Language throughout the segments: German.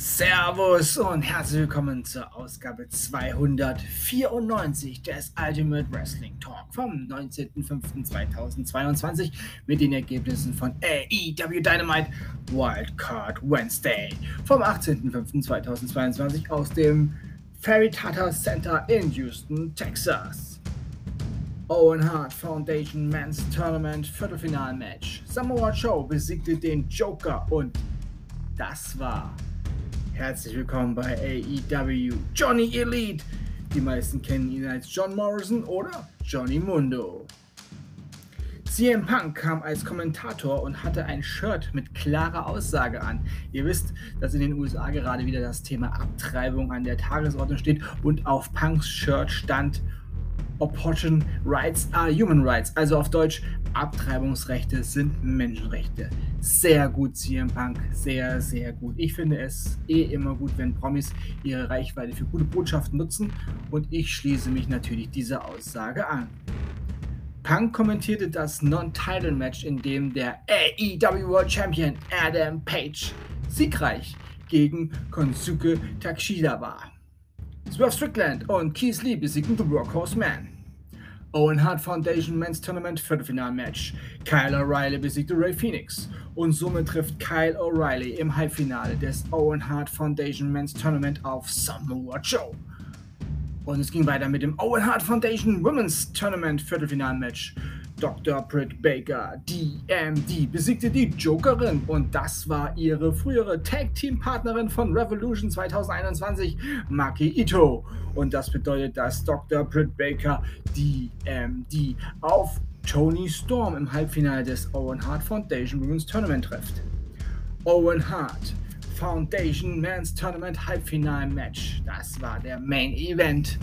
Servus und herzlich willkommen zur Ausgabe 294 des Ultimate Wrestling Talk vom 19.05.2022 mit den Ergebnissen von AEW Dynamite Wildcard Wednesday vom 18.05.2022 aus dem Ferry Tata Center in Houston, Texas. Owen Hart Foundation Men's Tournament Viertelfinalmatch. Samoa Joe besiegte den Joker und das war Herzlich willkommen bei AEW Johnny Elite. Die meisten kennen ihn als John Morrison oder Johnny Mundo. CM Punk kam als Kommentator und hatte ein Shirt mit klarer Aussage an. Ihr wisst, dass in den USA gerade wieder das Thema Abtreibung an der Tagesordnung steht und auf Punks Shirt stand Opposition Rights are Human Rights. Also auf Deutsch, Abtreibungsrechte sind Menschenrechte. Sehr gut, CM Punk. Sehr, sehr gut. Ich finde es eh immer gut, wenn Promis ihre Reichweite für gute Botschaften nutzen. Und ich schließe mich natürlich dieser Aussage an. Punk kommentierte das Non-Title-Match, in dem der AEW World Champion Adam Page siegreich gegen Konsuke Takeshita war. Swerve Strickland und Keith Lee besiegten The Workhorse Man. Owen Hart Foundation Men's Tournament Viertelfinalmatch. Kyle O'Reilly besiegte Ray Phoenix und somit trifft Kyle O'Reilly im Halbfinale des Owen Hart Foundation Men's Tournament auf Samoa Joe. Und es ging weiter mit dem Owen Hart Foundation Women's Tournament Viertelfinalmatch. Dr. Britt Baker, DMD, besiegte die Jokerin und das war ihre frühere Tag-Team-Partnerin von Revolution 2021, Maki Ito. Und das bedeutet, dass Dr. Britt Baker DMD auf Tony Storm im Halbfinale des Owen Hart Foundation Women's Tournament trifft. Owen Hart Foundation Men's Tournament Halbfinal-Match. Das war der Main Event.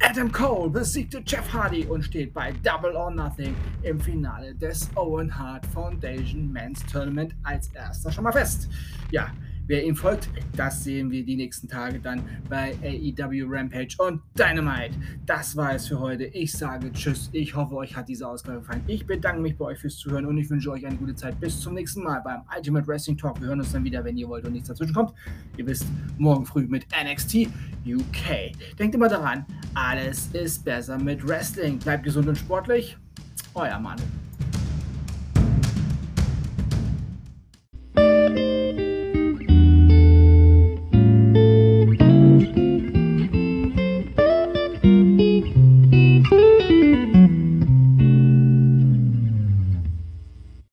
Adam Cole besiegte Jeff Hardy und steht bei Double or Nothing im Finale des Owen Hart Foundation Men's Tournament als erster schon mal fest. Ja, Wer ihm folgt, das sehen wir die nächsten Tage dann bei AEW Rampage und Dynamite. Das war es für heute. Ich sage Tschüss. Ich hoffe, euch hat diese Ausgabe gefallen. Ich bedanke mich bei euch fürs Zuhören und ich wünsche euch eine gute Zeit. Bis zum nächsten Mal beim Ultimate Wrestling Talk. Wir hören uns dann wieder, wenn ihr wollt und nichts dazwischen kommt. Ihr wisst, morgen früh mit NXT UK. Denkt immer daran, alles ist besser mit Wrestling. Bleibt gesund und sportlich. Euer Mann.